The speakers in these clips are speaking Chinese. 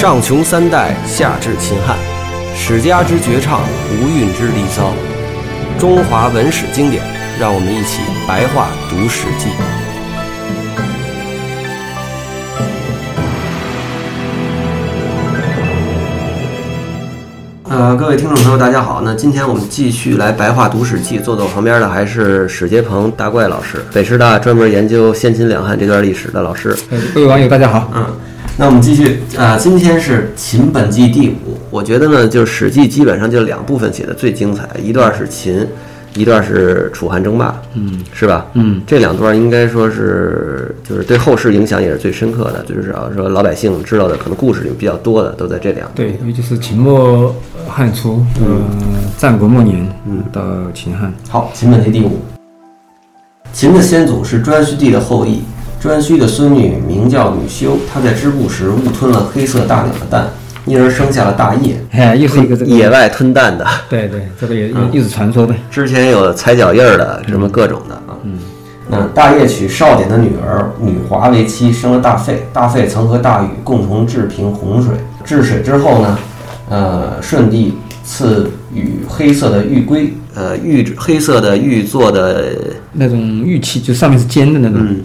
上穷三代，下至秦汉，史家之绝唱，无韵之离骚，中华文史经典，让我们一起白话读《史记》。呃，各位听众朋友，大家好。那今天我们继续来白话读《史记》，坐在我旁边的还是史杰鹏大怪老师，北师大专门研究先秦两汉这段历史的老师。呃各位网友，大家好。嗯，那我们继续啊、今天是秦本纪第五。我觉得呢，就是《史记》基本上就两部分写的最精彩，一段是秦，一段是楚汉争霸，嗯，是吧？嗯，这两段应该说是就是对后世影响也是最深刻的，就是说老百姓知道的可能故事里比较多的都在这两段。对，也就是秦末呃汉初，呃，战国末年，嗯，到秦汉。好，秦本纪第五。秦的先祖是颛顼帝的后裔，颛顼的孙女名叫女修，她在织布时误吞了黑色大鸟的蛋，因而生下了大业。哎，又是一个这个野外吞蛋的，对对，这个也也又是传说呗。之前有踩脚印儿的，什么各种的啊。嗯，那大业娶少典的女儿女华为妻，生了大费。大费曾和大禹共同治平洪水。治水之后呢，呃，舜帝赐予黑色的玉龟，呃，玉黑色的玉做的，那种玉器，就上面是尖的那种。嗯，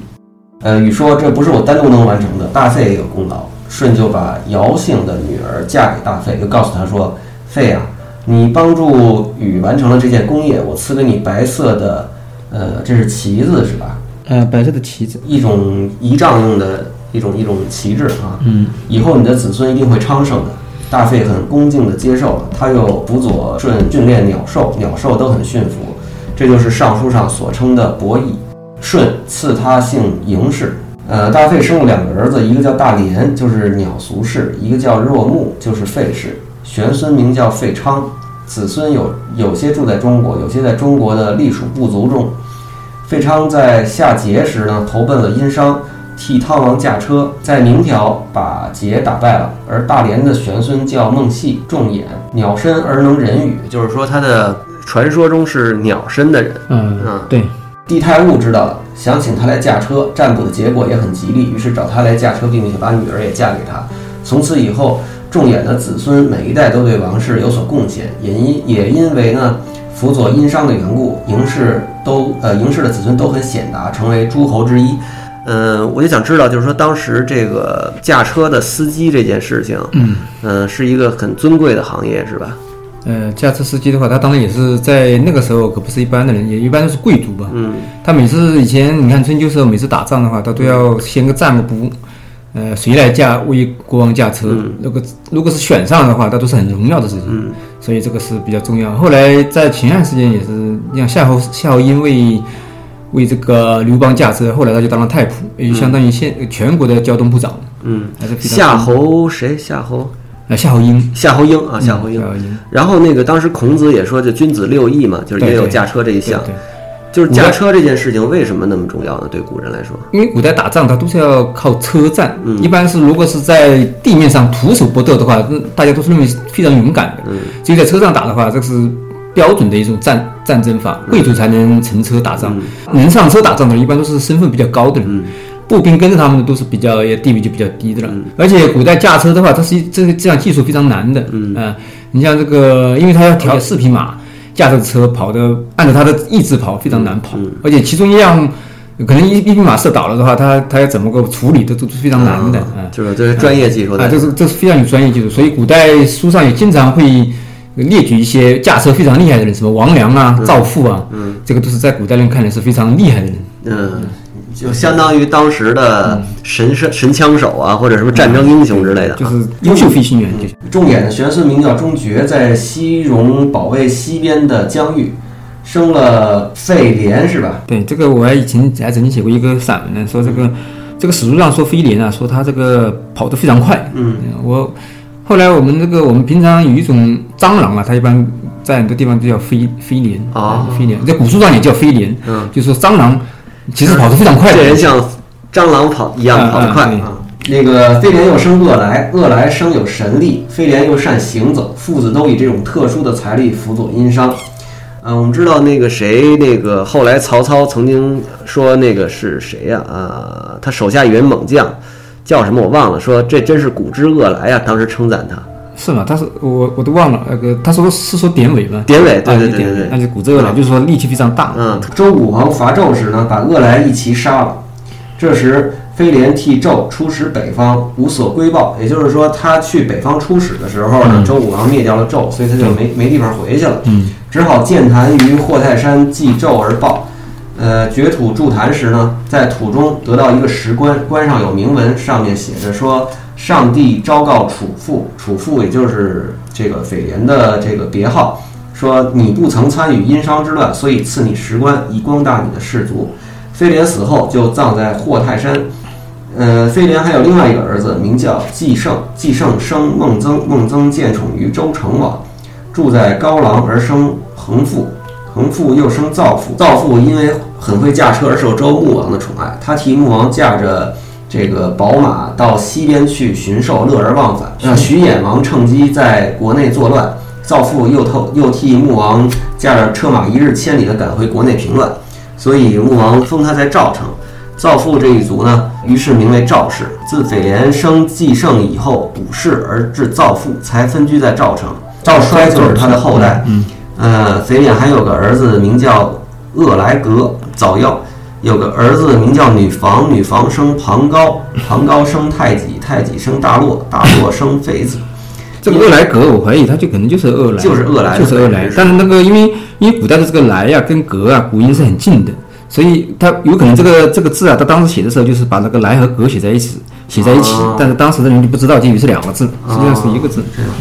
呃，禹说这不是我单独能完成的，大费也有功劳。舜就把尧姓的女儿嫁给大费，就告诉他说：“费啊，你帮助禹完成了这件功业，我赐给你白色的，呃，这是旗子是吧？呃，白色的旗子。一种仪仗用的一种一种旗帜啊。嗯，以后你的子孙一定会昌盛的。”大费很恭敬地接受了，他又辅佐舜训练鸟兽，鸟兽都很驯服，这就是尚书上所称的伯邑。舜赐他姓嬴氏。呃，大费生了两个儿子，一个叫大连，就是鸟俗氏；一个叫若木，就是费氏。玄孙名叫费昌，子孙有有些住在中国，有些在中国的隶属部族中。费昌在夏桀时呢，投奔了殷商，替汤王驾车，在明条把桀打败了。而大连的玄孙叫孟戏，仲衍，鸟身而能人语，就是说他的传说中是鸟身的人。嗯嗯，对，帝太戊知道了，想请他来驾车，占卜的结果也很吉利，于是找他来驾车，并且把女儿也嫁给他。从此以后，仲衍的子孙每一代都对王室有所贡献，也因也因为呢辅佐殷商的缘故，嬴氏都呃嬴氏的子孙都很显达，成为诸侯之一。嗯，我就想知道，就是说当时这个驾车的司机这件事情，嗯，嗯，是一个很尊贵的行业，是吧？呃，驾车司机的话，他当然也是在那个时候可不是一般的人，也一般都是贵族吧。嗯，他每次以前你看春秋时候，每次打仗的话，他都要先个占个卜，呃，谁来驾为国王驾车？如果如果是选上的话，那都是很荣耀的事情。嗯，所以这个是比较重要。后来在秦汉时间也是，像夏侯夏侯因为为这个刘邦驾车，后来他就当了太仆，也就相当于现全国的交通部长。嗯，夏侯谁？夏侯呃夏侯婴，夏侯婴啊，夏侯婴然后那个当时孔子也说，这君子六艺嘛，就是也有驾车这一项。对对就是驾车这件事情为什么那么重要呢？对古人来说，因为古代打仗，它都是要靠车战。嗯一般是如果是在地面上徒手搏斗的话，那大家都是认为是非常勇敢的。嗯，只有在车上打的话，这是标准的一种战战争法，贵族才能乘车打仗。能上车打仗的人，一般都是身份比较高的人。嗯步兵跟着他们的都是比较地位就比较低的了。而且古代驾车的话，它是这个这样技术非常难的。嗯啊、你像这个，因为它要调四匹马，驾着车跑的按照它的意志跑，非常难跑。而且其中一样。可能一一匹马射倒了的话，它它要怎么个处理，都都是非常难的啊。就是这是专业技术啊，这是这是非常有专业技术，所以古代书上也经常会列举一些驾车非常厉害的人，什么王良啊、赵富啊，嗯，这个都是在古代人看来是非常厉害的人。嗯，就相当于当时的神神神枪手啊，或者什么战争英雄之类的啊。就是优秀飞行员，就是仲衍的玄孙名叫钟觉，在西戎保卫西边的疆域，生了费廉是吧？对这个我还以前还曾经写过一个散文呢，说这个这个史书上说飞廉啊，说他这个跑得非常快。嗯，我后来我们这个我们平常有一种蟑螂啊，它一般在很多地方都叫飞飞廉啊飞廉，在古书上也叫飞廉。嗯，就说蟑螂其实跑得非常快这人像蟑螂跑一样跑得快啊。那个飞廉又生恶来，恶来生有神力，飞廉又善行走，父子都以这种特殊的财力辅佐殷商。嗯，我们知道那个谁，那个后来曹操曾经说那个是谁呀、啊？他手下一员猛将，叫什么我忘了，说这真是古之恶来呀，当时称赞他。是吗？他是我我都忘了那个，他说是说典韦吗？典韦，对啊对对对对。那就古之恶来，就是说力气非常大。嗯，周武王伐纣时呢，把恶来一齐杀了。这时飞廉替纣出使北方，无所归报。也就是说，他去北方出使的时候呢，周武王灭掉了纣，所以他就没没地方回去了。嗯，只好建坛于霍泰山祭纣而报。呃，掘土筑坛时呢，在土中得到一个石棺，棺上有铭文，上面写着说：“上帝昭告楚父，楚父也就是这个斐廉的这个别号，说你不曾参与殷商之乱，所以赐你石棺，以光大你的氏族。”飞廉死后就葬在霍泰山。呃，飞廉还有另外一个儿子，名叫季胜，季胜生孟曾，孟曾见宠于周成王，住在高廊而生恒父。恒父又生造父，造父因为很会驾车而受周穆王的宠爱。他替穆王驾着这个宝马到西边去巡狩，乐而忘返。让徐衍王趁机在国内作乱，造父又偷又替穆王驾着车马一日千里的赶回国内平乱。所以穆王封他在赵城。造父这一族呢，于是名为赵氏。自斐廉生季胜以后，卜氏而至造父，才分居在赵城。赵衰就是他的后代。嗯。呃，肥廉还有个儿子名叫厄莱格，早夭；有个儿子名叫女房，女房生庞高，庞高生太己，太己生大洛，大洛生肥子。这个厄来格，我怀疑他就可能就是厄来，就是厄来，就是厄来。但是那个，因为因为古代的这个来呀，跟格啊，古音是很近的，所以他有可能这个这个字啊，他当时写的时候就是把那个来和格写在一起，写在一起。但是当时的人就不知道，就以为是两个字，实际上是一个字。这样。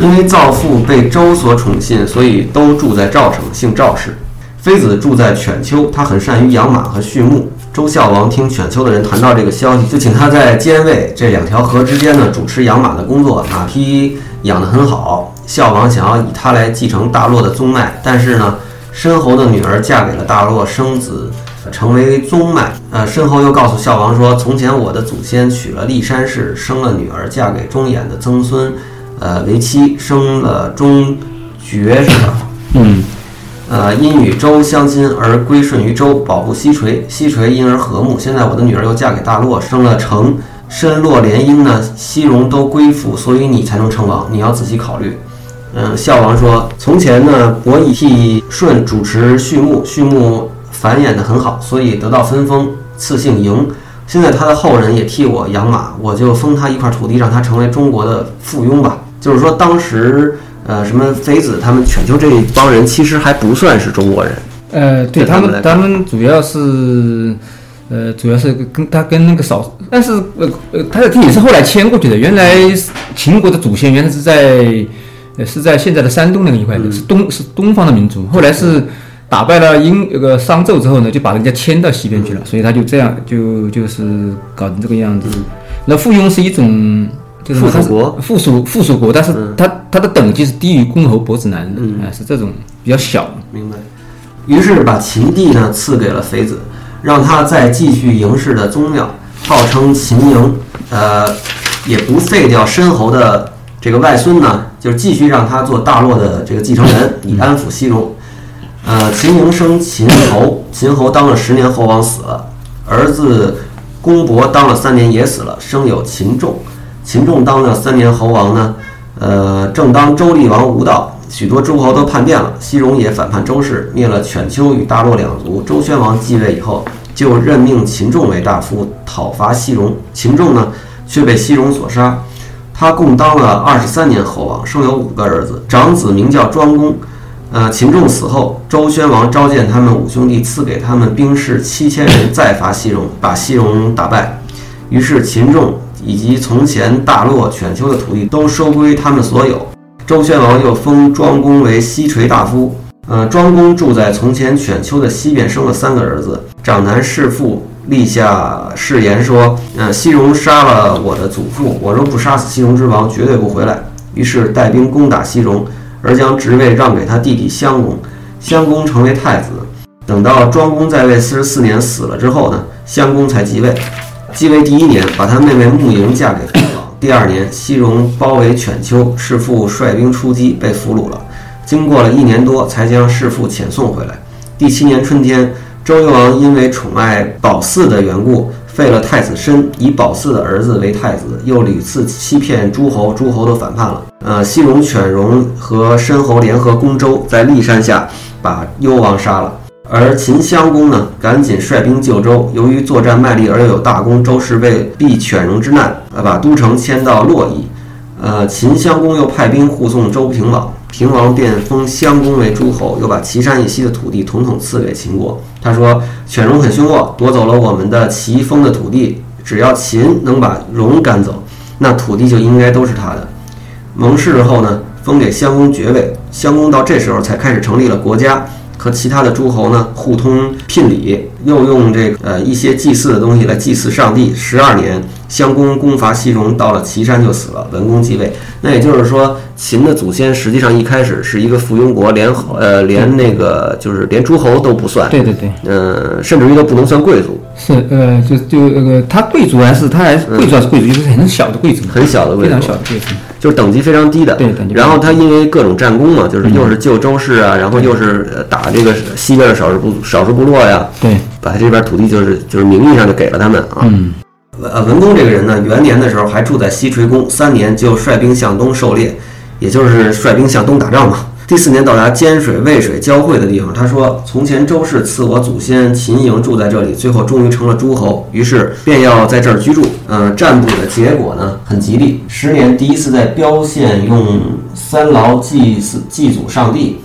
因为赵父被周所宠信，所以都住在赵城，姓赵氏。妃子住在犬丘，他很善于养马和畜牧。周孝王听犬丘的人谈到这个消息，就请他在监卫这两条河之间呢，主持养马的工作。马匹养得很好。孝王想要以他来继承大洛的宗脉，但是呢，申侯的女儿嫁给了大洛，生子成为宗脉。呃，申侯又告诉孝王说，从前我的祖先娶了骊山氏，生了女儿，嫁给中衍的曾孙。呃，为妻生了中绝是吧？嗯，呃，因与周相亲而归顺于周，保护西垂，西垂因而和睦。现在我的女儿又嫁给大洛，生了成，申洛联姻呢，西戎都归附，所以你才能称王。你要仔细考虑。嗯，孝王说，从前呢，伯邑替舜主持畜牧，畜牧繁衍的很好，所以得到分封，赐姓嬴。现在他的后人也替我养马，我就封他一块土地，让他成为中国的附庸吧。就是说，当时呃，什么妃子他们全球这一帮人，其实还不算是中国人。呃，对他们，他们主要是，呃，主要是跟他跟那个少，但是呃呃，他的地也是后来迁过去的。原来秦国的祖先原来是在，呃，是在现在的山东那个一块的，是东是东方的民族。后来是打败了殷那个商纣之后呢，就把人家迁到西边去了，所以他就这样就就是搞成这个样子。那附庸是一种。附属国，附属附属国，但是它它的等级是低于公侯伯子男的，哎，是这种比较小。明白。于是把秦地呢赐给了肥子，让他再继续嬴氏的宗庙，号称秦嬴。呃，也不废掉申侯的这个外孙呢，就继续让他做大洛的这个继承人，以安抚西戎。呃，秦嬴生秦侯，秦侯当了十年侯王死了，儿子公伯当了三年也死了，生有秦仲。秦仲当了三年侯王呢，呃，正当周厉王无道，许多诸侯都叛变了，西戎也反叛周氏，灭了犬丘与大洛两族。周宣王继位以后，就任命秦仲为大夫，讨伐西戎。秦仲呢，却被西戎所杀。他共当了二十三年侯王，生有五个儿子，长子名叫庄公。呃，秦仲死后，周宣王召见他们五兄弟，赐给他们兵士七千人，再伐西戎，把西戎打败。于是秦仲。以及从前大洛、犬丘的土地都收归他们所有。周宣王又封庄公为西垂大夫。呃，庄公住在从前犬丘的西边，生了三个儿子。长男弑父，立下誓言说：“呃，西戎杀了我的祖父，我若不杀死西戎之王，绝对不回来。”于是带兵攻打西戎，而将职位让给他弟弟襄公。襄公成为太子。等到庄公在位四十四年死了之后呢，襄公才继位。继位第一年，把他妹妹穆莹嫁给父王。第二年，西戎包围犬丘，弑父率兵出击，被俘虏了。经过了一年多，才将弑父遣送回来。第七年春天，周幽王因为宠爱褒姒的缘故，废了太子申，以褒姒的儿子为太子，又屡次欺骗诸侯，诸侯都反叛了。呃，西戎、犬戎和申侯联合攻周，在骊山下把幽王杀了。而秦襄公呢，赶紧率兵救周。由于作战卖力而又有大功，周氏为避犬戎之难，呃，把都城迁到洛邑。呃，秦襄公又派兵护送周平王，平王便封襄公为诸侯，又把岐山以西的土地统统赐给秦国。他说：“犬戎很凶恶，夺走了我们的齐封的土地，只要秦能把戎赶走，那土地就应该都是他的。”盟誓后呢，封给襄公爵位。襄公到这时候才开始成立了国家。和其他的诸侯呢互通聘礼，又用这呃一些祭祀的东西来祭祀上帝。十二年，襄公攻伐西戎，到了岐山就死了。文公继位，那也就是说，秦的祖先实际上一开始是一个附庸国，连呃连那个就是连诸侯都不算。对对对，呃，甚至于都不能算贵族。是呃，就就那个他贵族还是他还是贵族还是贵族，就是很小的贵族，很小的贵族，非常小的贵族。就是等级非常低的，对等级。然后他因为各种战功嘛，就是又是救周氏啊，然后又是打这个西边的少数部少数部落呀，对，把他这边土地就是就是名义上就给了他们啊。嗯，呃，文公这个人呢，元年的时候还住在西垂宫，三年就率兵向东狩猎，也就是率兵向东打仗嘛。第四年到达监水、渭水交汇的地方，他说：“从前周氏赐我祖先秦营住在这里，最后终于成了诸侯，于是便要在这儿居住。嗯，占卜的结果呢很吉利。十年第一次在标县用三劳祭祀祭祖上帝。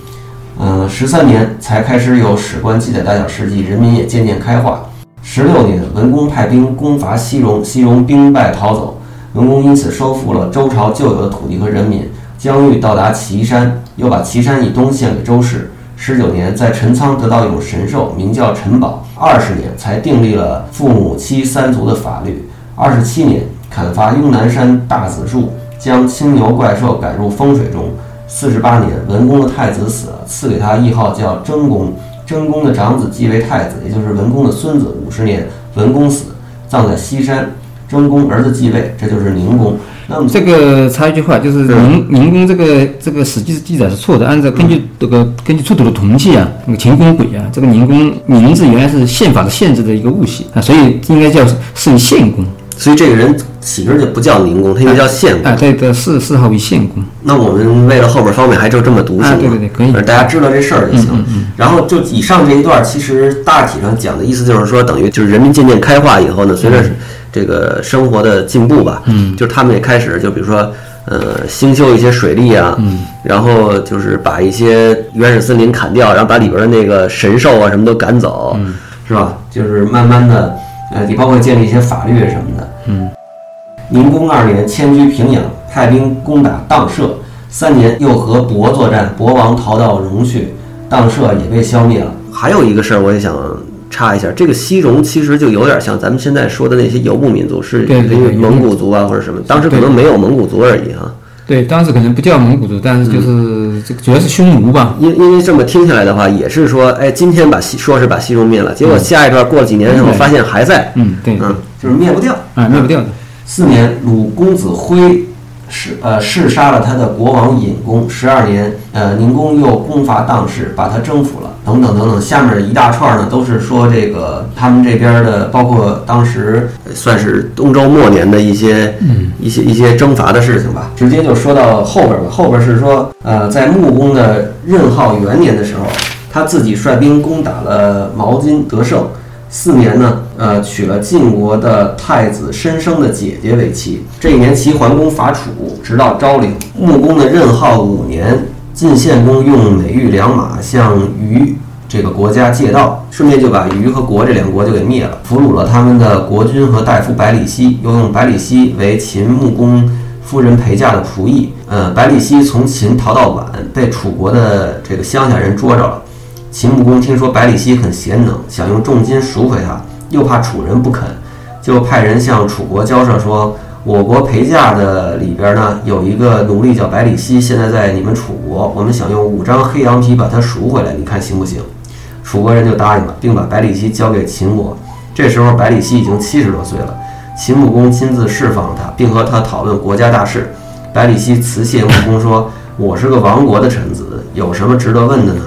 嗯，十三年才开始有史官记载大小事迹，人民也渐渐开化。十六年，文公派兵攻伐西戎，西戎兵败逃走，文公因此收复了周朝旧有的土地和人民。疆域到达岐山。”又把岐山以东献给周氏。十九年，在陈仓得到一种神兽，名叫陈宝。二十年才订立了父母妻三族的法律。二十七年，砍伐雍南山大紫树，将青牛怪兽赶入风水中。四十八年，文公的太子死了，赐给他谥号叫贞公。贞公的长子继为太子，也就是文公的孙子。五十年，文公死，葬在西山。真公儿子继位，这就是宁公。那么这个插一句话，就是宁宁公这个这个史记记载是错的。按照根据这个根据出土的铜器啊，那个秦公轨啊，这个宁公名字原来是宪法的限制的一个误写啊，所以应该叫是献公。所以这个人起名就不叫宁公，他应该叫献公。啊，对的，谥谥号为献公。那我们为了后边方便，还就这么读行吗？对对对，可以。大家知道这事儿就行。然后就以上这一段，其实大体上讲的意思就是说，等于就是人民渐渐开化以后呢，随着。这个生活的进步吧，嗯，就是他们也开始，就比如说，呃，兴修一些水利啊，嗯，然后就是把一些原始森林砍掉，然后把里边的那个神兽啊什么都赶走，嗯，是吧？就是慢慢的，呃，你包括建立一些法律什么的，嗯。宁公二年迁居平阳，派兵攻打荡社，三年又和亳作战，亳王逃到戎去，荡社也被消灭了。还有一个事儿，我也想。插一下，这个西戎其实就有点像咱们现在说的那些游牧民族，是蒙古族啊或者什么。当时可能没有蒙古族而已哈。对，当时可能不叫蒙古族，但是就是这个主要是匈奴吧。因因为这么听下来的话，也是说，哎，今天把西说是把西戎灭了，结果下一段过了几年之后发现还在。嗯，对，嗯，就是灭不掉啊，灭不掉的。四年，鲁公子辉。是呃，弑杀了他的国王尹公。十二年，呃，宁公又攻伐当氏，把他征服了。等等等等，下面一大串呢，都是说这个他们这边的，包括当时算是东周末年的一些，嗯，一些一些征伐的事情吧。直接就说到后边吧，后边是说，呃，在穆公的任号元年的时候，他自己率兵攻打了毛巾，得胜。四年呢，呃，娶了晋国的太子申生的姐姐为妻。这一年，齐桓公伐楚，直到昭陵。穆公的任号五年，晋献公用美玉良马向虞这个国家借道，顺便就把虞和国这两国就给灭了，俘虏了他们的国君和大夫百里奚，又用百里奚为秦穆公夫人陪嫁的仆役。呃，百里奚从秦逃到宛，被楚国的这个乡下人捉着了。秦穆公听说百里奚很贤能，想用重金赎回他，又怕楚人不肯，就派人向楚国交涉说：“我国陪嫁的里边呢，有一个奴隶叫百里奚，现在在你们楚国，我们想用五张黑羊皮把他赎回来，你看行不行？”楚国人就答应了，并把百里奚交给秦国。这时候百里奚已经七十多岁了，秦穆公亲自释放了他，并和他讨论国家大事。百里奚辞谢穆公说：“我是个亡国的臣子，有什么值得问的呢？”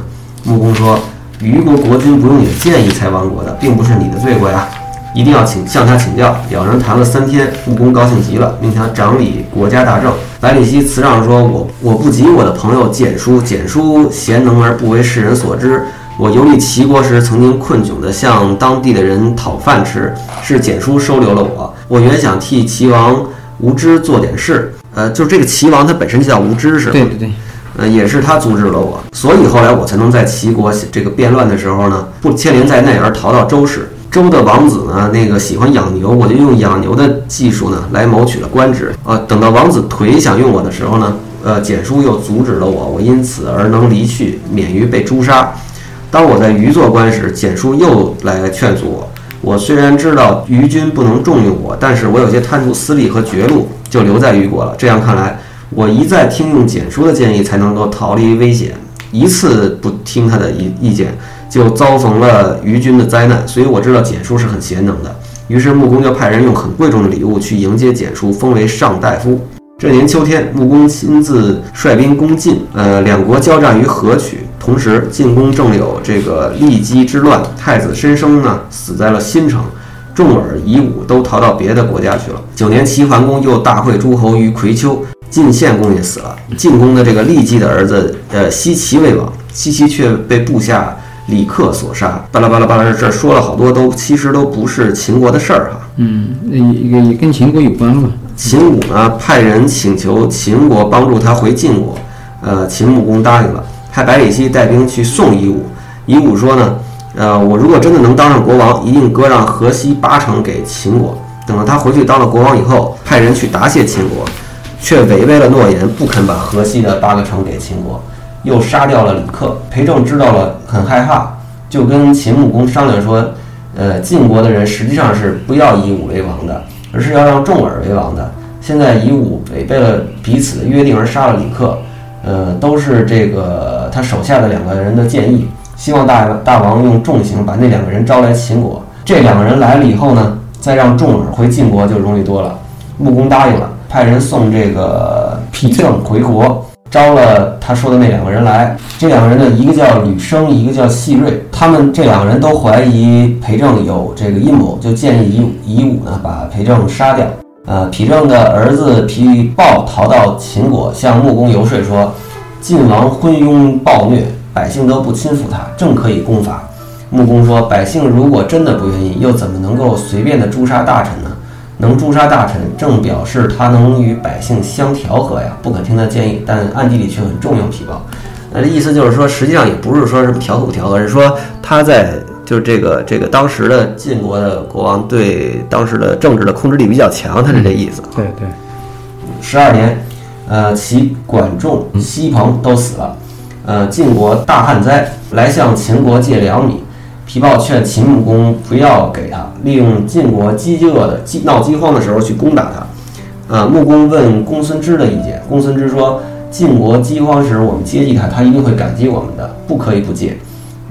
穆公说：“虞国国君不用你的建议才亡国的，并不是你的罪过呀。”一定要请向他请教。两人谈了三天，穆公高兴极了，命他掌理国家大政。百里奚辞让说：“我我不及我的朋友简叔，简叔贤能而不为世人所知。我游历齐国时，曾经困窘地向当地的人讨饭吃，是简叔收留了我。我原想替齐王无知做点事，呃，就是这个齐王他本身就叫无知，是吧？对对对，呃，也是他阻止了我，所以后来我才能在齐国这个变乱的时候呢，不牵连在内而逃到周氏。周的王子呢，那个喜欢养牛，我就用养牛的技术呢来谋取了官职。啊，等到王子颓想用我的时候呢，呃，简叔又阻止了我，我因此而能离去，免于被诛杀。当我在虞做官时，简叔又来劝阻我。我虽然知道虞君不能重用我，但是我有些贪图私利和绝路，就留在虞国了。这样看来，我一再听用简叔的建议，才能够逃离危险。一次不听他的意意见。就遭逢了虞军的灾难，所以我知道简叔是很贤能的。于是穆公就派人用很贵重的礼物去迎接简叔，封为上大夫。这年秋天，穆公亲自率兵攻晋，呃，两国交战于河曲。同时，晋公正有这个骊姬之乱，太子申生呢死在了新城，重耳、夷吾都逃到别的国家去了。九年，齐桓公又大会诸侯于葵丘，晋献公也死了。晋公的这个骊姬的儿子，呃，西齐为王，西齐却被部下。李克所杀，巴拉巴拉巴拉，这说了好多，都其实都不是秦国的事儿哈。嗯，也也跟秦国有关吧。秦武呢，派人请求秦国帮助他回晋国，呃，秦穆公答应了，派百里奚带兵去送夷吾。夷吾说呢，呃，我如果真的能当上国王，一定割让河西八城给秦国。等到他回去当了国王以后，派人去答谢秦国，却违背了诺言，不肯把河西的八个城给秦国。又杀掉了李克，裴政知道了很害怕，就跟秦穆公商量说：“呃，晋国的人实际上是不要以武为王的，而是要让重耳为王的。现在以武违背了彼此的约定而杀了李克，呃，都是这个他手下的两个人的建议。希望大大王用重刑把那两个人招来秦国。这两个人来了以后呢，再让重耳回晋国就容易多了。”穆公答应了，派人送这个丕政回国。招了他说的那两个人来，这两个人呢，一个叫吕生，一个叫细瑞。他们这两个人都怀疑裴政有这个阴谋，就建议夷夷吾呢把裴政杀掉。呃，丕政的儿子皮豹逃到秦国，向穆公游说说，晋王昏庸暴虐，百姓都不亲附他，正可以攻伐。穆公说，百姓如果真的不愿意，又怎么能够随便的诛杀大臣呢？能诛杀大臣，正表示他能与百姓相调和呀，不肯听他建议，但暗地里却很重用皮豹。那这意思就是说，实际上也不是说什么调和不调和，是说他在就是这个这个当时的晋国的国王对当时的政治的控制力比较强，他是这意思。对对。十二年，呃，齐管仲、西彭都死了，呃，晋国大旱灾，来向秦国借粮米。皮豹劝秦穆公不要给他，利用晋国饥饿的饥闹饥荒的时候去攻打他。啊，穆公问公孙支的意见，公孙支说：晋国饥荒时我们接济他，他一定会感激我们的，不可以不借。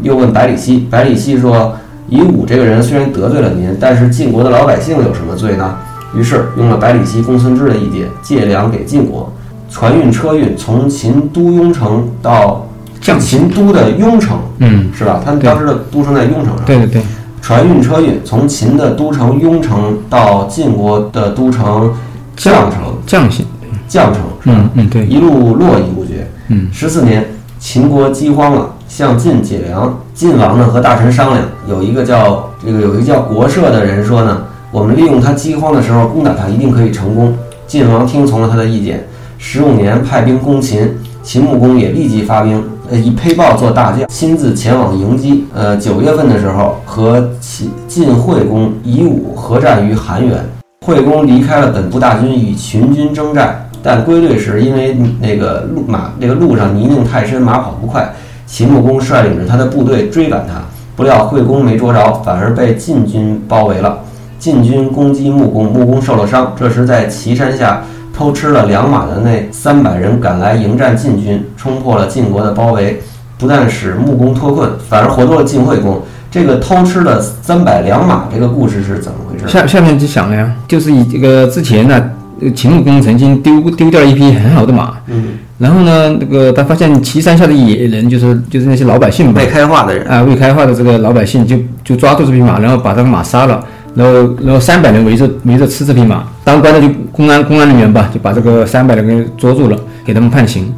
又问百里奚，百里奚说：夷吾这个人虽然得罪了您，但是晋国的老百姓有什么罪呢？于是用了百里奚、公孙支的意见，借粮给晋国，船运车运从秦都雍城到。像秦都的雍城，嗯，是吧？他当时的都城在雍城上。对对对，船运车运从秦的都城雍城到晋国的都城绛城，绛县，绛城是吧？嗯，对，一路络绎不绝。嗯，十四年，秦国饥荒了，向晋解粮。晋王呢和大臣商量，有一个叫这个有一个叫国社的人说呢，我们利用他饥荒的时候攻打他，一定可以成功。晋王听从了他的意见，十五年派兵攻秦，秦穆公也立即发兵。以裴豹做大将，亲自前往迎击。呃，九月份的时候，和秦晋惠公夷吾合战于韩原。惠公离开了本部大军，与群军征战，但归队时因为那个路马那个路上泥泞太深，马跑不快。秦穆公率领着他的部队追赶他，不料惠公没捉着，反而被晋军包围了。晋军攻击穆公，穆公受了伤。这时在岐山下。偷吃了两马的那三百人赶来迎战晋军，冲破了晋国的包围，不但使穆公脱困，反而活捉了晋惠公。这个偷吃了三百两马，这个故事是怎么回事？下下面就想了呀，就是以这个之前呢，秦穆公曾经丢丢掉了一匹很好的马，嗯，然后呢，那个他发现岐山下的野人，就是就是那些老百姓未开化的人啊，未开化的这个老百姓就就抓住这匹马，然后把这个马杀了。然后然后三百人围着围着吃这匹马，当官的就公安公安人员吧，就把这个三百人给捉住了，给他们判刑。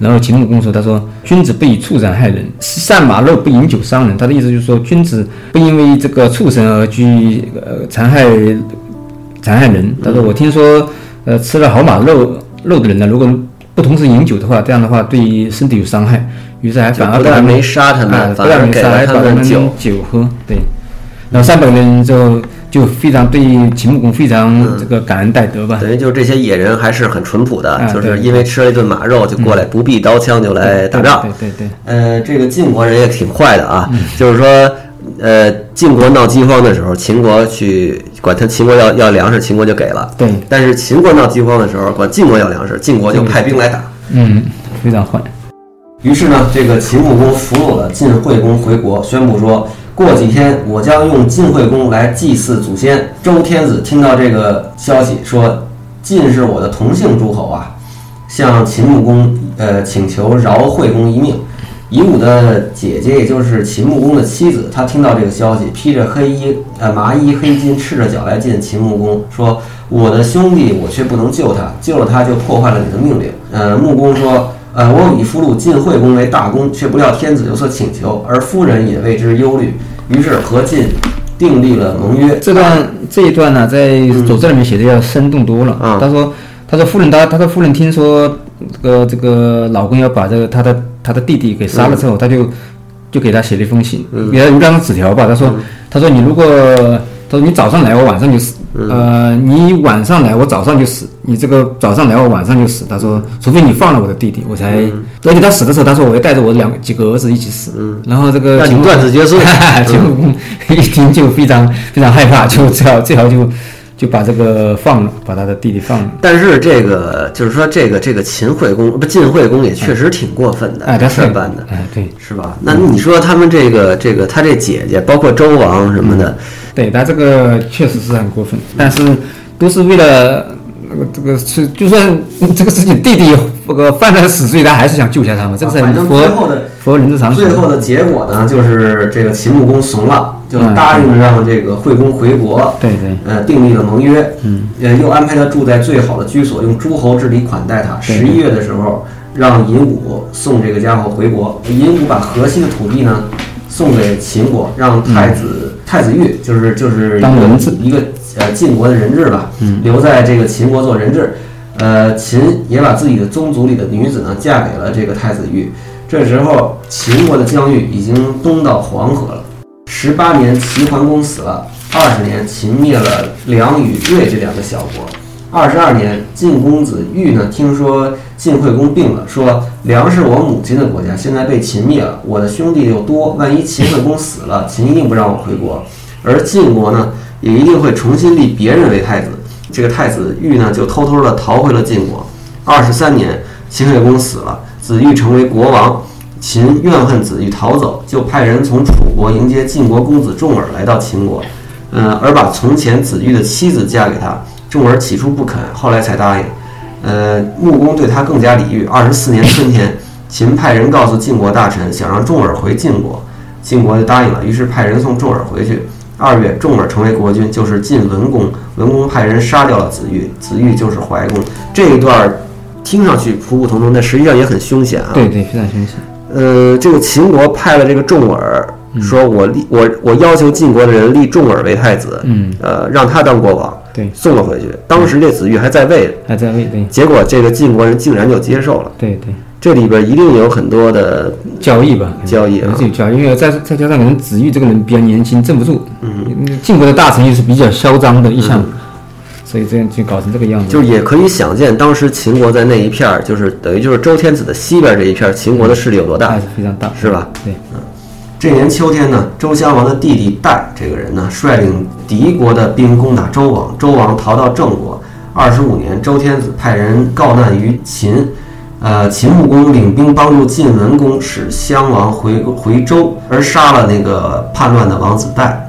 然后秦穆公说：“他说君子不以畜生害人，善马肉不饮酒伤人。他的意思就是说，君子不因为这个畜生而去呃残害残害人。他说我听说，呃吃了好马肉肉的人呢，如果不同时饮酒的话，这样的话对身体有伤害。于是还反而不但没杀他啊们，不反而给他们酒。酒喝。对，然后三百人就就非常对秦穆公非常这个感恩戴德吧。等于就是这些野人还是很淳朴的，啊就是因为吃了一顿马肉就过来，不必刀枪就来打仗。对对对。呃，这个晋国人也挺坏的啊，就是说，呃，晋国闹饥荒的时候，秦国去管他秦国要要粮食，秦国就给了。对但是秦国闹饥荒的时候，管晋国要粮食，晋国就派兵来打。嗯，非常坏。于是呢，这个秦穆公俘虏了晋惠公回国，宣布说，过几天我将用晋惠公来祭祀祖先。周天子听到这个消息，说晋是我的同姓诸侯啊，向秦穆公呃请求饶惠公一命。夷吾的姐姐，也就是秦穆公的妻子，她听到这个消息，披着黑衣呃麻衣黑巾，赤着脚来见秦穆公，说：“我的兄弟，我却不能救他，救了他就破坏了你的命令。”呃，穆公说。呃，我以俘虏晋惠公为大功，却不料天子有所请求，而夫人也为之忧虑，于是和晋订立了盟约。这段这一段呢，在《左传》里面写的要生动多了。嗯他说，他说夫人他他说夫人听说这个这个老公要把这个他的他的弟弟给杀了之后，他就就给他写了一封信，给他有两张纸条吧。他说，他说你如果他说你早上来，我晚上就死。呃，你晚上来，我早上就死。你这个早上来，我晚上就死。他说，除非你放了我的弟弟，我才。而且他死的时候，他说我要带着我两几个儿子一起死。然后这个让你秦断子绝孙秦穆公一听就非常非常害怕，就最好最好就就把这个放了，把他的弟弟放了。但是这个就是说，这个这个秦惠公不晋惠公也确实挺过分的，哎，他是这事办的，哎，对是吧？那你说他们这个这个他这姐姐，包括周王什么的，对，他这个确实是很过分，但是都是为了。那个这个是，就算这个事情弟弟这个犯了死罪，他还是想救下他嘛，这个是反正很符合最后的符合人之常情最。后的结果呢，就是这个秦穆公怂了，就答应让这个惠公回国。对对，呃，订立了盟约，嗯，呃，又安排他住在最好的居所，用诸侯之礼款待他。十一月的时候，让尹武送这个家伙回国。尹武把河西的土地呢送给秦国，让太子、太子玉，就是就是一个当人质一个呃晋国的人质吧，留在这个秦国做人质。呃，秦也把自己的宗族里的女子呢嫁给了这个太子玉。这时候，秦国的疆域已经东到黄河了。十八年，齐桓公死了；二十年，秦灭了梁与芮这两个小国。二十二年，晋公子玉呢，听说晋惠公病了，说梁是我母亲的国家，现在被秦灭了，我的兄弟又多，万一秦惠公死了，秦一定不让我回国，而晋国呢，也一定会重新立别人为太子。这个太子玉呢，就偷偷的逃回了晋国。二十三年，秦惠公死了，子玉成为国王。秦怨恨子玉逃走，就派人从楚国迎接晋国公子重耳来到秦国，呃，而把从前子玉的妻子嫁给他。重耳起初不肯，后来才答应。呃，穆公对他更加礼遇。二十四年春天，秦派人告诉晋国大臣，想让重耳回晋国，晋国就答应了，于是派人送重耳回去。二月，重耳成为国君，就是晋文公。文公派人杀掉了子玉，子玉就是怀公。这一段儿听上去普普通通，但实际上也很凶险啊。对对，非常凶险。呃，这个秦国派了这个重耳，说我立我我要求晋国的人立重耳为太子，嗯，呃，让他当国王，对，送了回去。当时这子玉还在位，还在位，对。结果这个晋国人竟然就接受了。对对，这里边一定有很多的交易吧，交易啊。也是有交易，因为再再加上可能子玉这个人比较年轻，镇不住，嗯，晋国的大臣又是比较嚣张的一向，所以这样就搞成这个样子。就是也可以想见，当时秦国在那一片儿，就是等于就是周天子的西边这一片儿，秦国的势力有多大。非常大，是吧？对，嗯。这年秋天呢，周襄王的弟弟戴这个人呢，率领敌国的兵攻打周王，周王逃到郑国。二十五年，周天子派人告难于秦，呃，秦穆公领兵帮助晋文公使襄王回回周，而杀了那个叛乱的王子戴。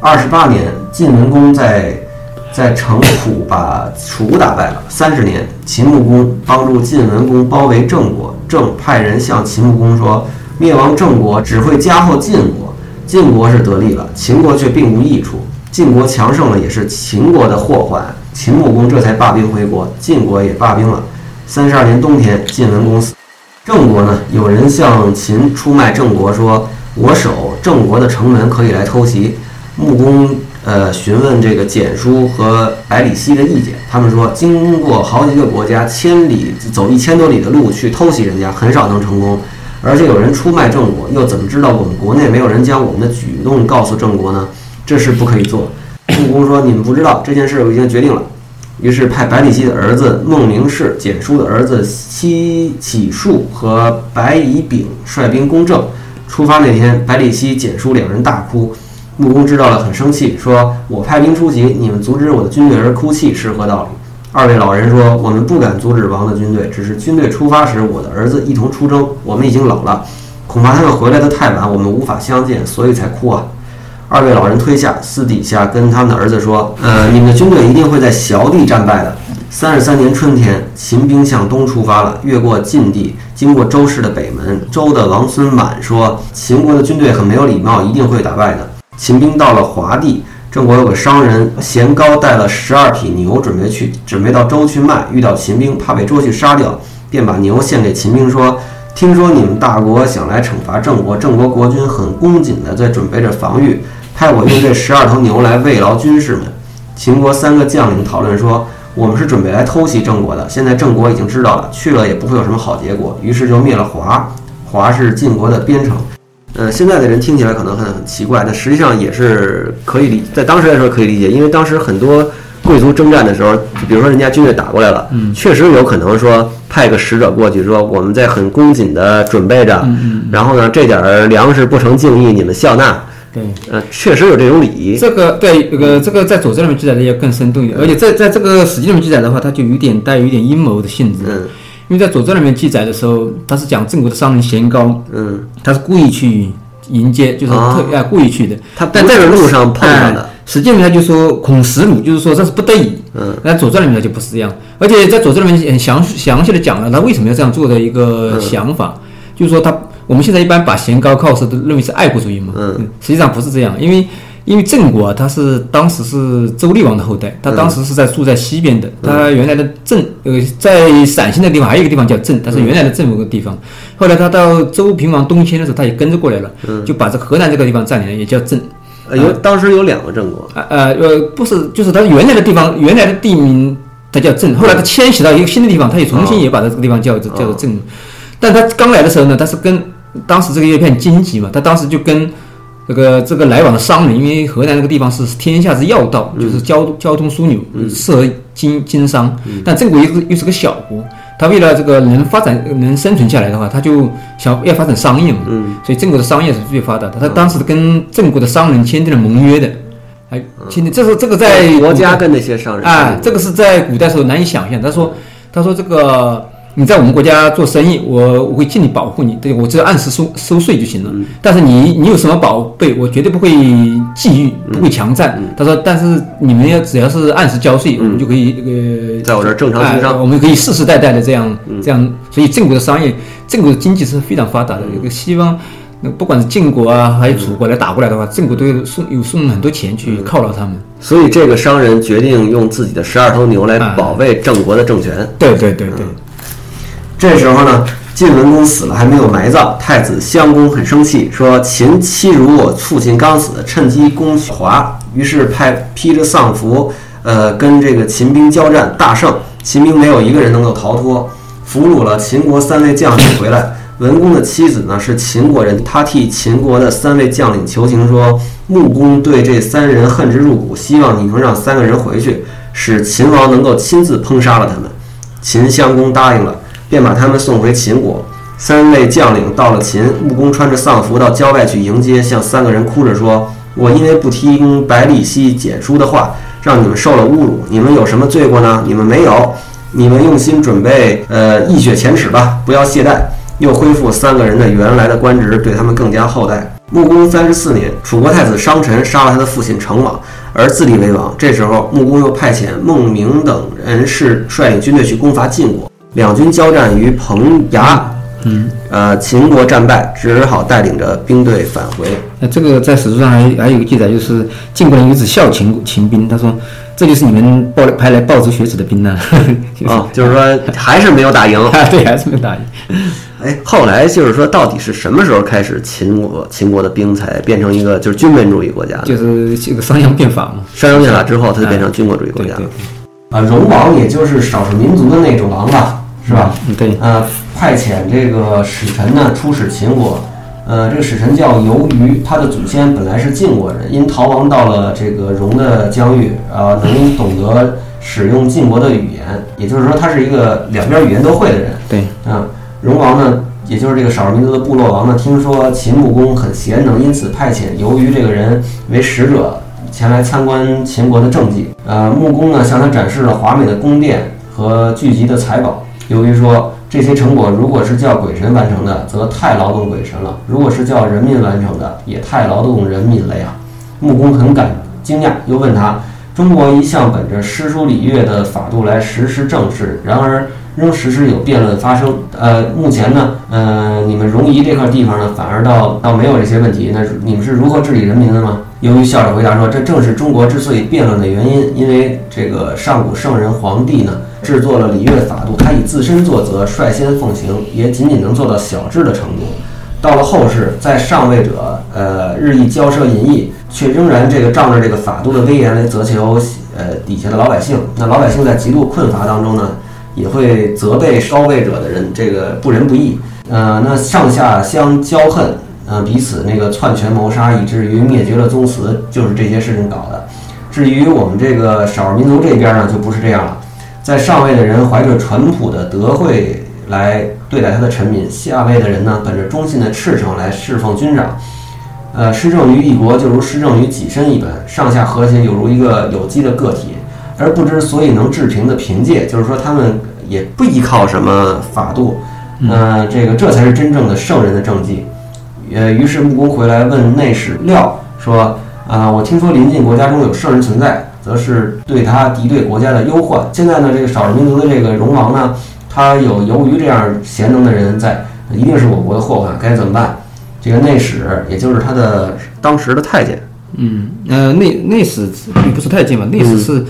二十八年，晋文公在在城濮把楚打败了。三十年，秦穆公帮助晋文公包围郑国，郑派人向秦穆公说，灭亡郑国只会加厚晋国，晋国是得利了，秦国却并无益处。晋国强盛了，也是秦国的祸患。秦穆公这才罢兵回国，晋国也罢兵了。三十二年冬天，晋文公死。郑国呢，有人向秦出卖郑国，说我守郑国的城门，可以来偷袭。穆公呃询问这个蹇叔和百里奚的意见，他们说经过好几个国家，千里走一千多里的路去偷袭人家，很少能成功。而且有人出卖郑国，又怎么知道我们国内没有人将我们的举动告诉郑国呢？这事不可以做。穆公说：“你们不知道这件事，我已经决定了。”于是派百里奚的儿子孟明视、蹇叔的儿子西乞术和白乙丙率兵攻郑。出发那天，百里奚、简叔两人大哭。穆公知道了，很生气，说：“我派兵出击，你们阻止我的军队而哭泣，是何道理？”二位老人说：“我们不敢阻止王的军队，只是军队出发时，我的儿子一同出征。我们已经老了，恐怕他们回来的太晚，我们无法相见，所以才哭啊。”二位老人推下，私底下跟他们的儿子说：“呃，你们的军队一定会在小地战败的。”三十三年春天，秦兵向东出发了，越过晋地，经过周氏的北门。周的王孙满说：“秦国的军队很没有礼貌，一定会打败的。”秦兵到了华地，郑国有个商人贤高带了十二匹牛，准备去准备到周去卖，遇到秦兵，怕被捉去杀掉，便把牛献给秦兵，说。听说你们大国想来惩罚郑国，郑国国君很恭谨的在准备着防御，派我用这十二头牛来慰劳军士们。秦国三个将领讨论说，我们是准备来偷袭郑国的，现在郑国已经知道了，去了也不会有什么好结果，于是就灭了华。华是晋国的边城。呃，现在的人听起来可能很很奇怪，但实际上也是可以理，在当时来说可以理解，因为当时很多。贵族征战的时候，比如说人家军队打过来了，确实有可能说派个使者过去，说我们在很恭谨的准备着，然后呢，这点粮食不成敬意，你们笑纳。对，呃，确实有这种礼仪。这个对，这个这个在《左传》里面记载的要更生动一点，而且在在这个《史记》里面记载的话，它就有点带有一点阴谋的性质。嗯，因为在《左传》里面记载的时候，他是讲郑国的商人贤高，嗯，他是故意去迎接，就是特啊故意去的，他在这路上碰上的。实际里面他就说孔石鲁，就是说这是不得已。嗯，那左传里面就不是这样，而且在左传里面很详详细的讲了他为什么要这样做的一个想法，就是说他我们现在一般把贤高靠是都认为是爱国主义嘛。嗯，实际上不是这样，因为因为郑国他是当时是周厉王的后代，他当时是在住在西边的，他原来的郑呃在陕西那个地方还有一个地方叫郑，他是原来的郑某个地方，后来他到周平王东迁的时候，他也跟着过来了，就把这河南这个地方占领了，也叫郑。呃，有当时有两个郑国，呃呃呃，不是，就是他原来的地方，原来的地名，它叫郑，后来他迁徙到一个新的地方，他也重新也把这个地方叫叫做郑。但他刚来的时候呢，他是跟当时这个一片荆棘嘛，他当时就跟这个这个来往的商人，因为河南那个地方是天下之要道，就是交交通枢纽，适合经经商。但郑国又是又是个小国。他为了这个能发展、能生存下来的话，他就想要发展商业嘛。嗯。所以郑国的商业是最发达的。他当时跟郑国的商人签订了盟约的，还，签订。这是这个在国家跟那些商人。啊，这个是在古代时候难以想象。他说，他说这个。你在我们国家做生意，我我会尽力保护你，对我只要按时收收税就行了。但是你你有什么宝贝，我绝对不会觊觎，不会强占。他说，但是你们要只要是按时交税，我们就可以呃，在我这儿正常经商，我们可以世世代代的这样这样。所以郑国的商业，郑国的经济是非常发达的。一个西方，那不管是晋国啊，还有楚国来打过来的话，郑国都有送有送很多钱去犒劳他们。所以这个商人决定用自己的十二头牛来保卫郑国的政权。对对对对。这时候呢，晋文公死了还没有埋葬，太子襄公很生气，说秦欺辱我父亲刚死，趁机攻华，于是派披着丧服，呃，跟这个秦兵交战，大胜，秦兵没有一个人能够逃脱，俘虏了秦国三位将领回来。文公的妻子呢是秦国人，他替秦国的三位将领求情说，穆公对这三人恨之入骨，希望你能让三个人回去，使秦王能够亲自烹杀了他们。秦襄公答应了。便把他们送回秦国。三位将领到了秦，穆公穿着丧服到郊外去迎接，向三个人哭着说：“我因为不听百里奚、简书的话，让你们受了侮辱。你们有什么罪过呢？你们没有。你们用心准备，呃，一雪前耻吧，不要懈怠。”又恢复三个人的原来的官职，对他们更加厚待。穆公三十四年，楚国太子商臣杀了他的父亲成王，而自立为王。这时候，穆公又派遣孟明等人士率领军队去攻伐晋国。两军交战于彭衙，嗯，呃，秦国战败，只好带领着兵队返回。那这个在史书上还还有个记载，就是晋国人有子笑秦秦兵，他说这就是你们报派来报仇雪耻的兵呢。哦，就是说还是没有打赢。对，还是没有打赢。哎，后来就是说，到底是什么时候开始秦国秦国的兵才变成一个就是军本主义国家？就是这个商鞅变法嘛。商鞅变法之后，他就变成军国主义国家了。啊，戎王也就是少数民族的那种王吧，是吧？嗯，对。呃，派遣这个使臣呢出使秦国。呃，这个使臣叫游于，他的祖先本来是晋国人，因逃亡到了这个戎的疆域，呃，能懂得使用晋国的语言，也就是说，他是一个两边语言都会的人。对。啊。戎王呢，也就是这个少数民族的部落王呢，听说秦穆公很贤能，因此派遣由于这个人为使者前来参观秦国的政绩。呃，穆公呢向他展示了华美的宫殿和聚集的财宝。由于说这些成果如果是叫鬼神完成的，则太劳动鬼神了；如果是叫人民完成的，也太劳动人民了呀。穆公很感惊讶，又问他：中国一向本着诗书礼乐的法度来实施政事，然而。仍时时有辩论发生。呃，目前呢，呃，你们容夷这块地方呢，反而倒倒没有这些问题。那你们是如何治理人民的吗？由于笑着回答说：“这正是中国之所以辩论的原因。因为这个上古圣人皇帝呢，制作了礼乐法度，他以自身作则，率先奉行，也仅仅能做到小智的程度。到了后世，在上位者呃日益骄奢淫逸，却仍然这个仗着这个法度的威严来责求呃底下的老百姓。那老百姓在极度困乏当中呢？”也会责备高位者的人，这个不仁不义。呃，那上下相交恨，呃，彼此那个篡权谋杀，以至于灭绝了宗祠，就是这些事情搞的。至于我们这个少数民族这边呢，就不是这样了。在上位的人怀着淳朴的德惠来对待他的臣民，下位的人呢，本着忠信的赤诚来侍奉君长。呃，施政于一国就如施政于己身一般，上下和谐，有如一个有机的个体。而不知所以能治平的凭借，就是说他们也不依靠什么法度，呃，这个这才是真正的圣人的政绩。呃，于是穆公回来问内史廖说：“啊，我听说邻近国家中有圣人存在，则是对他敌对国家的忧患。现在呢，这个少数民族的这个荣王呢，他有由于这样贤能的人在，一定是我国的祸患，该怎么办？”这个内史也就是他的当时的太监。嗯，呃，内内史并不是太监吧，内史是。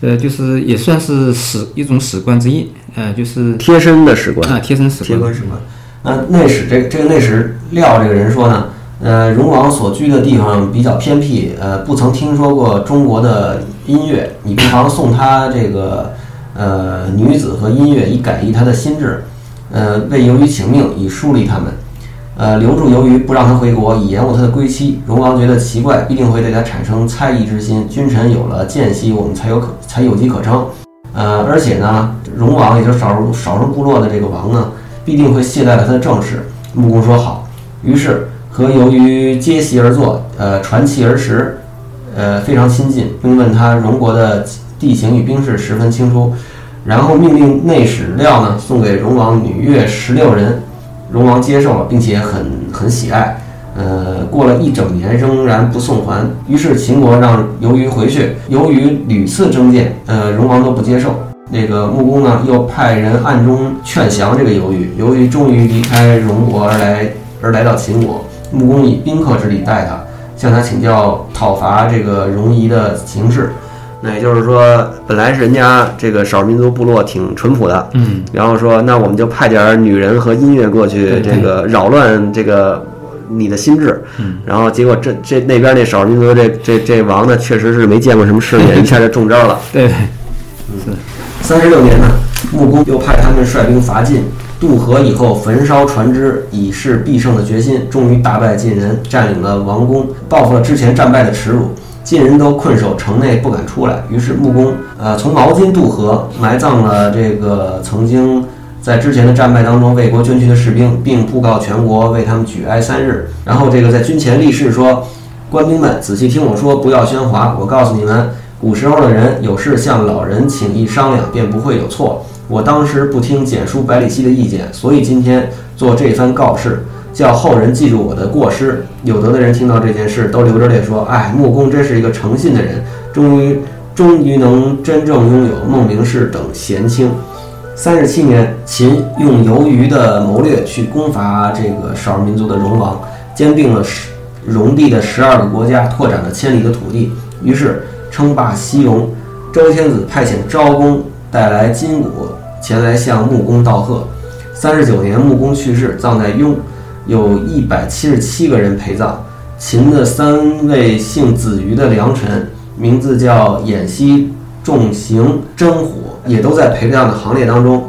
呃，就是也算是史一种史官之一，呃，就是贴身的史官啊，贴身史官。贴官史官。那内史这这个内史廖这个人说呢，呃，荣王所居的地方比较偏僻，呃，不曾听说过中国的音乐，你不妨送他这个呃女子和音乐，以改易他的心智，呃，为由于请命，以疏离他们。呃，留住由于不让他回国，以延误他的归期。荣王觉得奇怪，必定会对他产生猜疑之心。君臣有了间隙，我们才有可才有机可乘。呃，而且呢，荣王也就是少数少数部落的这个王呢，必定会懈怠了他的政事。穆公说好，于是和由于接席而坐，呃，传气而食，呃，非常亲近，并问他荣国的地形与兵士十分清楚。然后命令内史料呢，送给荣王女乐十六人。荣王接受了，并且很很喜爱。呃，过了一整年，仍然不送还。于是秦国让由于回去，由于屡次征谏，呃，荣王都不接受。那个穆公呢，又派人暗中劝降这个由于。由于终于离开荣国而来，而来到秦国。穆公以宾客之礼待他，向他请教讨伐这个戎夷的形势。那也就是说，本来是人家这个少数民族部落挺淳朴的，嗯，然后说，那我们就派点女人和音乐过去，这个扰乱这个你的心智，嗯，然后结果这这那边那少数民族这这这王呢，确实是没见过什么世面，一下就中招了，对，嗯，三十六年呢，穆公又派他们率兵伐晋，渡河以后焚烧船只，以示必胜的决心，终于大败晋人，占领了王宫，报复了之前战败的耻辱。晋人都困守城内不敢出来，于是穆公呃从毛巾渡河，埋葬了这个曾经在之前的战败当中为国捐躯的士兵，并布告全国为他们举哀三日。然后这个在军前立誓说：“官兵们仔细听我说，不要喧哗。我告诉你们，古时候的人有事向老人请意商量，便不会有错。我当时不听简书百里奚的意见，所以今天做这番告示。”叫后人记住我的过失。有德的人听到这件事，都流着泪说：“哎，穆公真是一个诚信的人，终于终于能真正拥有孟明氏等贤卿。”三十七年，秦用游鱼的谋略去攻伐这个少数民族的戎王，兼并了十戎地的十二个国家，拓展了千里的土地。于是称霸西戎。周天子派遣昭公带来金鼓前来向穆公道贺。三十九年，穆公去世，葬在雍，有一百七十七个人陪葬。秦的三位姓子瑜的良臣，名字叫偃息、仲行、真虎。也都在陪葬的行列当中，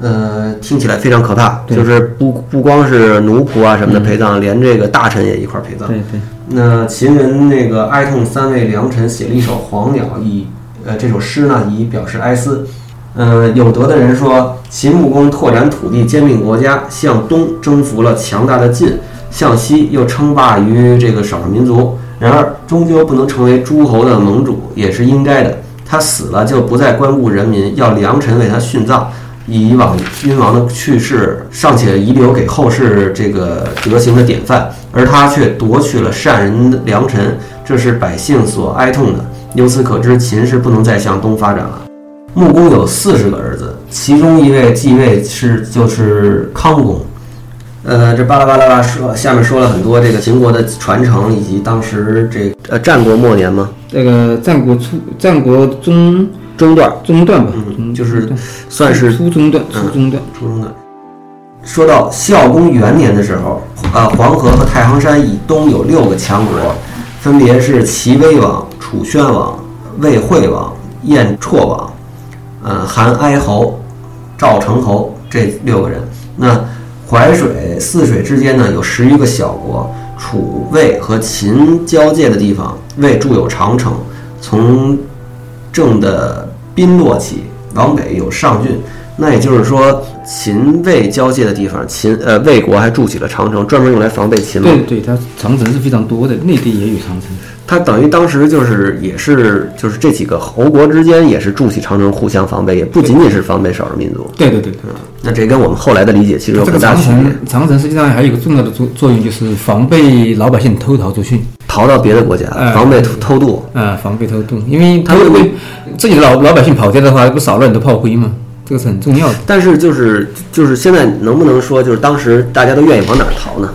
呃，听起来非常可怕。就是不不光是奴仆啊什么的陪葬，连这个大臣也一块陪葬。对对。那秦人那个哀痛三位良臣，写了一首《黄鸟》，以呃这首诗呢以表示哀思。嗯，有德的人说，秦穆公拓展土地，兼并国家，向东征服了强大的晋，向西又称霸于这个少数民族。然而，终究不能成为诸侯的盟主，也是应该的。他死了就不再关顾人民，要良臣为他殉葬。以往君王的去世尚且遗留给后世这个德行的典范，而他却夺去了善人良臣，这是百姓所哀痛的。由此可知，秦是不能再向东发展了。穆公有四十个儿子，其中一位继位是就是康公。呃，这巴拉巴拉拉说，下面说了很多这个秦国的传承，以及当时这呃战国末年吗？这个战国初，战国中中段，中段吧，嗯，就是算是初中段，初中段，初中段。说到孝公元年的时候，啊，黄河和太行山以东有六个强国，分别是齐威王、楚宣王、魏惠王、燕绰王、嗯，韩哀侯、赵成侯这六个人。那淮水泗水之间呢，有十余个小国，楚、魏和秦交界的地方，魏筑有长城，从郑的宾洛起，往北有上郡。那也就是说，秦魏交界的地方，秦呃魏国还筑起了长城，专门用来防备秦对对，它长城是非常多的，内地也有长城。它等于当时就是也是就是这几个侯国之间也是筑起长城互相防备，也不仅仅是防备少数民族。对对对，那这跟我们后来的理解其实有很大区别。长城实际上还有一个重要的作作用，就是防备老百姓偷逃出去，逃到别的国家，防备偷渡。啊，防备偷渡，因为他会自己的老老百姓跑掉的话，不少了很多炮灰吗？这个是很重要的。但是就是就是现在能不能说就是当时大家都愿意往哪儿逃呢？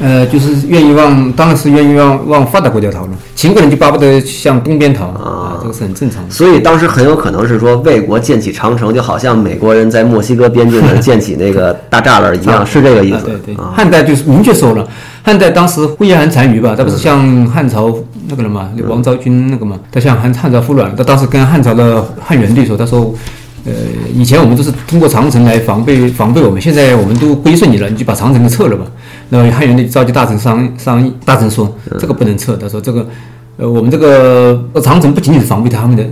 呃，就是愿意往，当然是愿意往往发达国家逃了。秦国人就巴不得向东边逃啊，这个是很正常的。所以当时很有可能是说，魏国建起长城，就好像美国人在墨西哥边境那建起那个大栅栏一样，是这个意思。对对。汉代就是明确说了，汉代当时呼延汗单于吧，他不是向汉朝那个了嘛，王昭君那个嘛，他向汉汉朝服软，他当时跟汉朝的汉元帝说，他说。呃，以前我们都是通过长城来防备防备我们，现在我们都归顺你了，你就把长城给撤了吧。那么汉元帝召集大臣商商议，大臣说这个不能撤，他说这个，呃，我们这个长城不仅仅是防备他们的，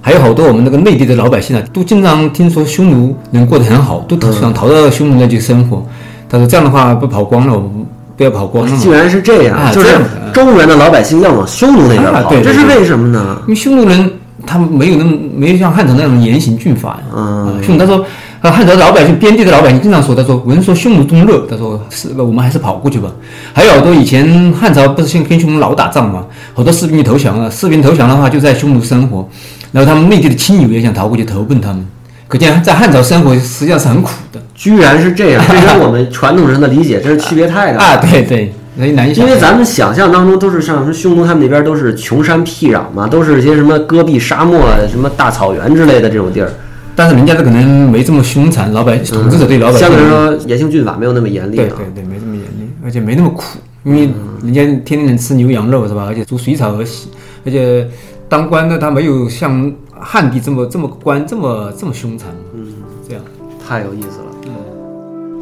还有好多我们那个内地的老百姓啊，都经常听说匈奴人过得很好，都想逃到匈奴那去生活。他说这样的话不跑光了，我们不要跑光了。既然是这样，就是中原的老百姓要往匈奴那边跑，这是为什么呢？因为匈奴人。他们没有那么没有像汉朝那种严刑峻法呀。嗯，匈奴他说，呃，汉朝老百姓边地的老百姓经常说，他说闻说匈奴东热，他说是，我们还是跑过去吧。还有好多以前汉朝不是先跟匈奴老打仗嘛，好多士兵就投降了。士兵投降的话就在匈奴生活，然后他们内地的亲友也想逃过去投奔他们。可见在汉朝生活实际上是很苦的。居然是这样，这跟我们传统人的理解这是区别太大啊！对对。因为咱们想象当中都是像什么匈奴他们那边都是穷山僻壤嘛，都是一些什么戈壁沙漠、什么大草原之类的这种地儿。但是人家这可能没这么凶残，老百姓统治者对老百姓相对来说严刑峻法没有那么严厉。对对对，没这么严厉，而且没那么苦，因为人家天天能吃牛羊肉是吧？而且煮水草而洗，而且当官的他没有像汉帝这么这么官这么这么凶残。嗯，这样太有意思了。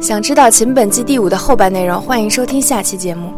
想知道《秦本纪》第五的后半内容，欢迎收听下期节目。